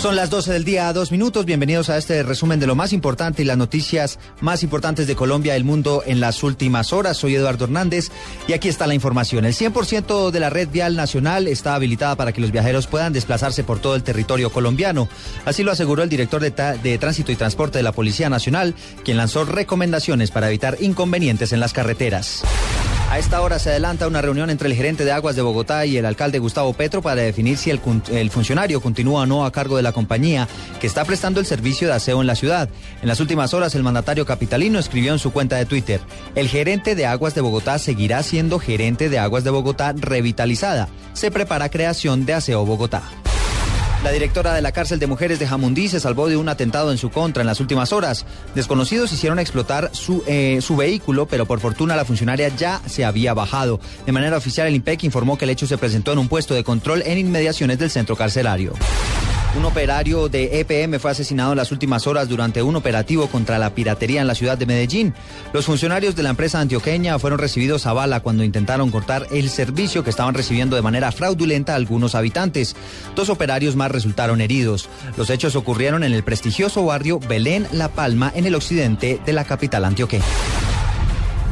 Son las 12 del día, dos minutos. Bienvenidos a este resumen de lo más importante y las noticias más importantes de Colombia y el mundo en las últimas horas. Soy Eduardo Hernández y aquí está la información. El 100% de la red vial nacional está habilitada para que los viajeros puedan desplazarse por todo el territorio colombiano. Así lo aseguró el director de, de Tránsito y Transporte de la Policía Nacional, quien lanzó recomendaciones para evitar inconvenientes en las carreteras. A esta hora se adelanta una reunión entre el gerente de aguas de Bogotá y el alcalde Gustavo Petro para definir si el, funcionario continúa o no a cargo de la compañía que está prestando el servicio de aseo en la ciudad. En las últimas horas el mandatario capitalino escribió en su cuenta de Twitter, el gerente de aguas de Bogotá seguirá siendo gerente de aguas de Bogotá revitalizada. Se prepara creación de aseo Bogotá. La directora de la cárcel de mujeres de Jamundí se salvó de un atentado en su contra en las últimas horas. Desconocidos hicieron explotar su, eh, vehículo, pero por fortuna la funcionaria ya se había bajado. De manera oficial, el IMPEC informó que el hecho se presentó en un puesto de control en inmediaciones del centro carcelario. Un operario de EPM fue asesinado en las últimas horas durante un operativo contra la piratería en la ciudad de Medellín. Los funcionarios de la empresa antioqueña fueron recibidos a bala cuando intentaron cortar el servicio que estaban recibiendo de manera fraudulenta algunos habitantes. Dos operarios más resultaron heridos. Los hechos ocurrieron en el prestigioso barrio Belén La Palma, en el occidente de la capital antioqueña.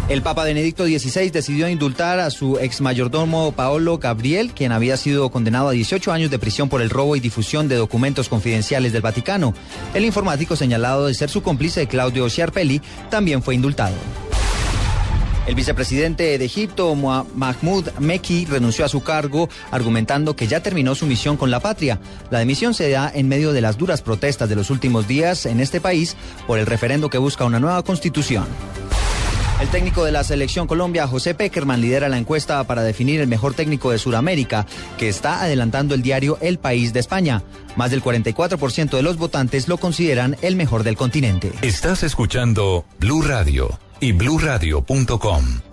El Papa Benedicto XVI decidió indultar a su ex mayordomo Paolo Gabriel, quien había sido condenado a 18 años de prisión por el robo y difusión de documentos confidenciales del Vaticano. El informático señalado de ser su cómplice Claudio Sciarpelli también fue indultado. El vicepresidente de Egipto, Mahmoud Meki, renunció a su cargo argumentando que ya terminó su misión con la patria. La dimisión se da en medio de las duras protestas de los últimos días en este país por el referendo que busca una nueva constitución. El técnico de la selección Colombia, José Peckerman, lidera la encuesta para definir el mejor técnico de Sudamérica, que está adelantando el diario El País de España. Más del 44% de los votantes lo consideran el mejor del continente. Estás escuchando Blue Radio y bluradio.com.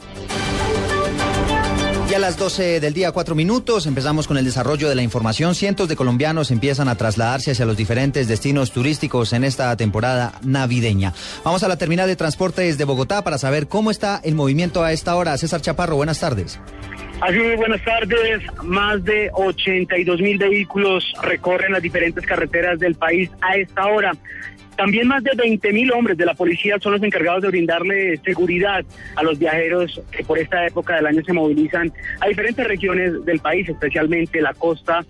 Y a las 12 del día, cuatro minutos, empezamos con el desarrollo de la información. Cientos de colombianos empiezan a trasladarse hacia los diferentes destinos turísticos en esta temporada navideña. Vamos a la terminal de transportes de Bogotá para saber cómo está el movimiento a esta hora. César Chaparro, buenas tardes. Así buenas tardes. Más de 82 mil vehículos recorren las diferentes carreteras del país a esta hora. También más de 20 mil hombres de la policía son los encargados de brindarle seguridad a los viajeros que por esta época del año se movilizan a diferentes regiones del país, especialmente la costa,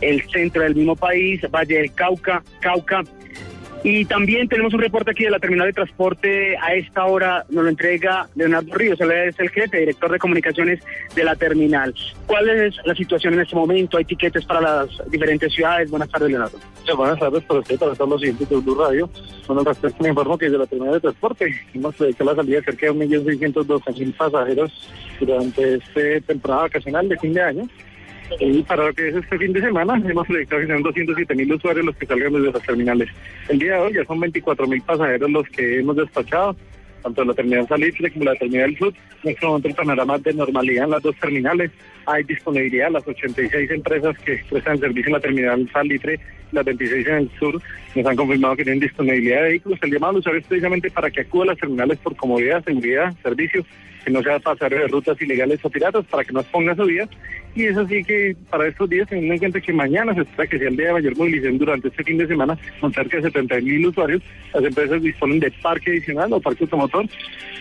el centro del mismo país, Valle del Cauca, Cauca y también tenemos un reporte aquí de la terminal de transporte. A esta hora nos lo entrega Leonardo Ríos, él es el jefe, director de comunicaciones de la terminal. ¿Cuál es la situación en este momento? ¿Hay tiquetes para las diferentes ciudades? Buenas tardes, Leonardo. buenas tardes para usted, para todos los siguientes de Blue Radio. Bueno, respecto me informo que desde la terminal de transporte hemos predicado la salida de cerca de 1.612.000 pasajeros durante esta temporada vacacional de fin de año. Y para lo que es este fin de semana, hemos proyectado que sean 207 mil usuarios los que salgan desde las terminales. El día de hoy ya son 24 mil pasajeros los que hemos despachado, tanto en la terminal Salitre como en la terminal Sur. En este momento el panorama de normalidad en las dos terminales. Hay disponibilidad, las 86 empresas que prestan servicio en la terminal Salitre las 26 en el sur nos han confirmado que tienen disponibilidad de vehículos. El llamado al usuario es precisamente para que acuda a las terminales por comodidad, seguridad, servicio, que no sea pasar de rutas ilegales o piratas, para que no exponga su vida. Y es así que para estos días, teniendo en cuenta que mañana se espera que sea el día de mayor movilización durante este fin de semana, con cerca de 70 mil usuarios, las empresas disponen de parque adicional o parque automotor,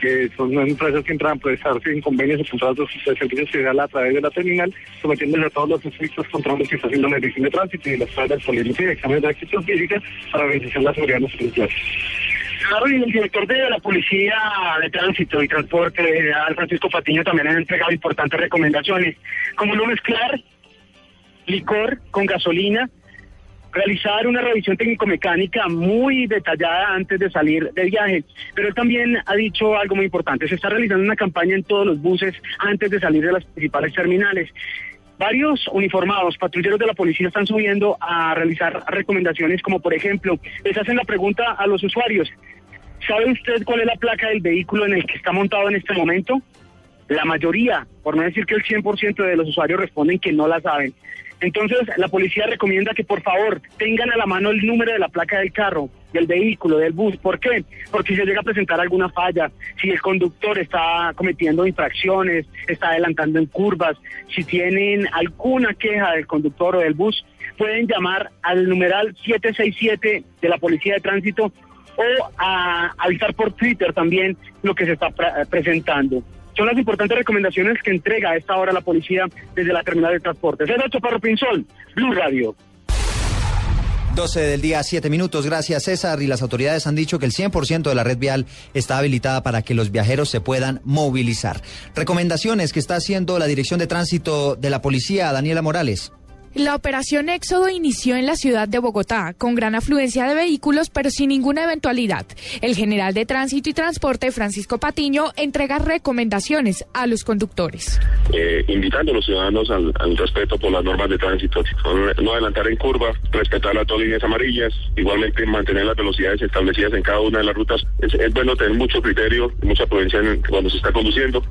que son empresas que entran a prestarse en convenios o contratos de servicios federal a través de la terminal, sometiéndose a todos los estrictos controles que está haciendo la Dirección de Tránsito y las áreas políticas y de exámenes de actitud física para beneficiar la seguridad de los usuarios. Claro, y el director de la Policía de Tránsito y Transporte, Al Francisco Patiño, también ha entregado importantes recomendaciones, como no mezclar licor con gasolina, realizar una revisión técnico-mecánica muy detallada antes de salir de viaje. Pero él también ha dicho algo muy importante, se está realizando una campaña en todos los buses antes de salir de las principales terminales. Varios uniformados, patrulleros de la policía están subiendo a realizar recomendaciones como por ejemplo, les hacen la pregunta a los usuarios, ¿sabe usted cuál es la placa del vehículo en el que está montado en este momento? La mayoría, por no decir que el 100% de los usuarios responden que no la saben. Entonces, la policía recomienda que por favor tengan a la mano el número de la placa del carro, del vehículo, del bus. ¿Por qué? Porque si se llega a presentar alguna falla, si el conductor está cometiendo infracciones, está adelantando en curvas, si tienen alguna queja del conductor o del bus, pueden llamar al numeral 767 de la Policía de Tránsito o a avisar por Twitter también lo que se está presentando. Son las importantes recomendaciones que entrega a esta hora la policía desde la terminal de transporte. César Chaparro Pinzón, Blue Radio. 12 del día, 7 minutos. Gracias, César. Y las autoridades han dicho que el 100% de la red vial está habilitada para que los viajeros se puedan movilizar. Recomendaciones que está haciendo la Dirección de Tránsito de la Policía, Daniela Morales. La operación Éxodo inició en la ciudad de Bogotá, con gran afluencia de vehículos, pero sin ninguna eventualidad. El general de Tránsito y Transporte, Francisco Patiño, entrega recomendaciones a los conductores. Eh, invitando a los ciudadanos al, respeto por las normas de tránsito, no adelantar en curva, respetar las dos líneas amarillas, igualmente mantener las velocidades establecidas en cada una de las rutas. Es, es bueno tener mucho criterio, mucha prudencia cuando se está conduciendo.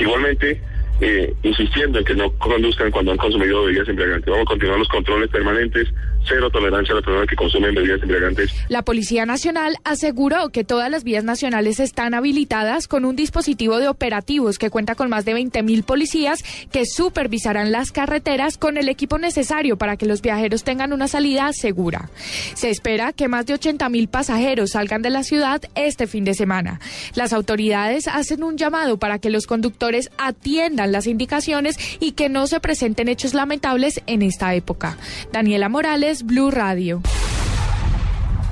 Igualmente, eh, insistiendo en que no conduzcan cuando han consumido bebidas embriagantes. Vamos a continuar los controles permanentes, cero tolerancia a las personas que consumen bebidas embriagantes. La Policía Nacional aseguró que todas las vías nacionales están habilitadas con un dispositivo de operativos que cuenta con más de 20 mil policías que supervisarán las carreteras con el equipo necesario para que los viajeros tengan una salida segura. Se espera que más de 80 mil pasajeros salgan de la ciudad este fin de semana. Las autoridades hacen un llamado para que los conductores atiendan las indicaciones y que no se presenten hechos lamentables en esta época. Daniela Morales, Blue Radio.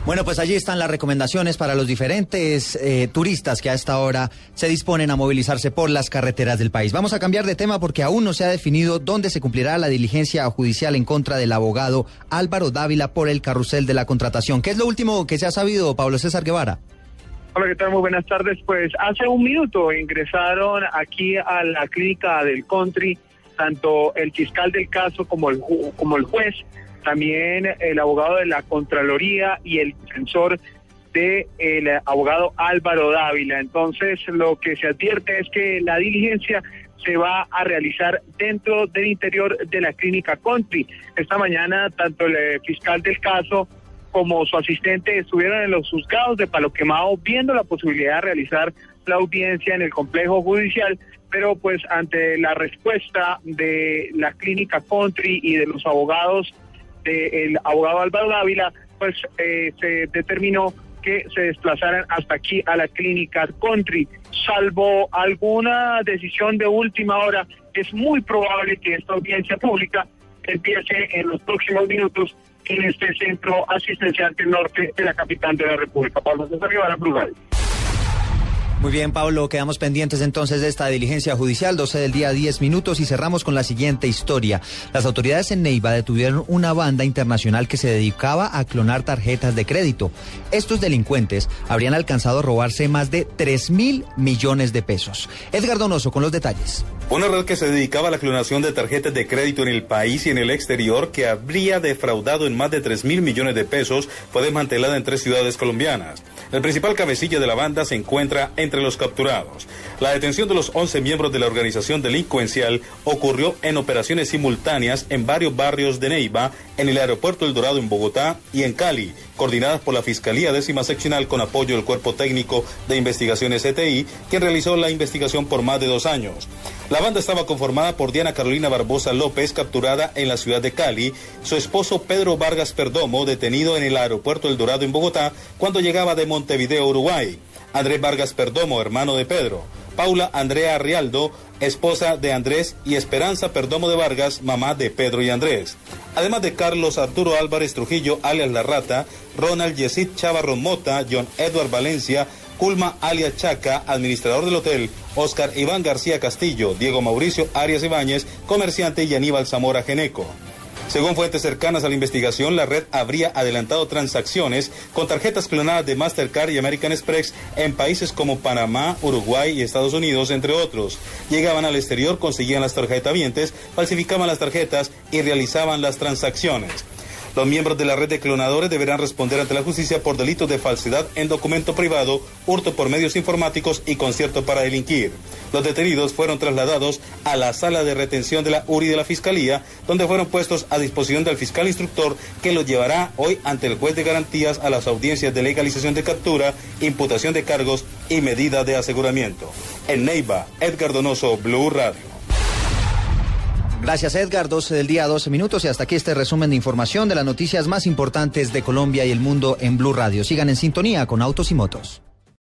Bueno, pues allí están las recomendaciones para los diferentes eh, turistas que a esta hora se disponen a movilizarse por las carreteras del país. Vamos a cambiar de tema porque aún no se ha definido dónde se cumplirá la diligencia judicial en contra del abogado Álvaro Dávila por el carrusel de la contratación. ¿Qué es lo último que se ha sabido, Pablo César Guevara? Hola, ¿qué tal? Muy buenas tardes. Pues hace un minuto ingresaron aquí a la clínica del country tanto el fiscal del caso como el, como el juez, también el abogado de la Contraloría y el defensor del el abogado Álvaro Dávila. Entonces, lo que se advierte es que la diligencia se va a realizar dentro del interior de la clínica Country. Esta mañana, tanto el fiscal del caso como su asistente estuvieron en los juzgados de Palo Quemado viendo la posibilidad de realizar la audiencia en el complejo judicial, pero pues ante la respuesta de la clínica Country y de los abogados del abogado Álvaro Dávila, pues eh, se determinó que se desplazaran hasta aquí a la clínica Country. Salvo alguna decisión de última hora, es muy probable que esta audiencia pública empiece en los próximos minutos en este centro asistencial del norte de la capital de la República. Pablo César Guevara, Brugal. Muy bien, Pablo, quedamos pendientes entonces de esta diligencia judicial, 12 del día, 10 minutos, y cerramos con la siguiente historia. Las autoridades en Neiva detuvieron una banda internacional que se dedicaba a clonar tarjetas de crédito. Estos delincuentes habrían alcanzado a robarse más de 3 mil millones de pesos. Edgar Donoso con los detalles. Una red que se dedicaba a la clonación de tarjetas de crédito en el país y en el exterior, que habría defraudado en más de 3 mil millones de pesos, fue desmantelada en tres ciudades colombianas. El principal cabecilla de la banda se encuentra entre los capturados. La detención de los 11 miembros de la organización delincuencial ocurrió en operaciones simultáneas en varios barrios de Neiva, en el aeropuerto El Dorado en Bogotá y en Cali, coordinadas por la Fiscalía Décima Seccional con apoyo del Cuerpo Técnico de Investigaciones ETI, quien realizó la investigación por más de dos años. La banda estaba conformada por Diana Carolina Barbosa López, capturada en la ciudad de Cali, su esposo Pedro Vargas Perdomo, detenido en el aeropuerto El Dorado en Bogotá, cuando llegaba de Montevideo, Uruguay. Andrés Vargas Perdomo, hermano de Pedro. Paula Andrea Rialdo, esposa de Andrés, y Esperanza Perdomo de Vargas, mamá de Pedro y Andrés. Además de Carlos Arturo Álvarez Trujillo, alias La Rata, Ronald Yesid Chavarro Mota, John Edward Valencia, Culma alias Chaca, administrador del hotel, Oscar Iván García Castillo, Diego Mauricio Arias Ibáñez, comerciante y Aníbal Zamora Geneco. Según fuentes cercanas a la investigación, la red habría adelantado transacciones con tarjetas clonadas de Mastercard y American Express en países como Panamá, Uruguay y Estados Unidos, entre otros. Llegaban al exterior, conseguían las tarjetavientes, falsificaban las tarjetas y realizaban las transacciones. Los miembros de la red de clonadores deberán responder ante la justicia por delitos de falsedad en documento privado, hurto por medios informáticos y concierto para delinquir. Los detenidos fueron trasladados a la sala de retención de la URI de la Fiscalía, donde fueron puestos a disposición del fiscal instructor que los llevará hoy ante el juez de garantías a las audiencias de legalización de captura, imputación de cargos y medida de aseguramiento. En Neiva, Edgar Donoso, Blue Radio. Gracias Edgar, 12 del día, 12 minutos y hasta aquí este resumen de información de las noticias más importantes de Colombia y el mundo en Blue Radio. Sigan en sintonía con Autos y Motos.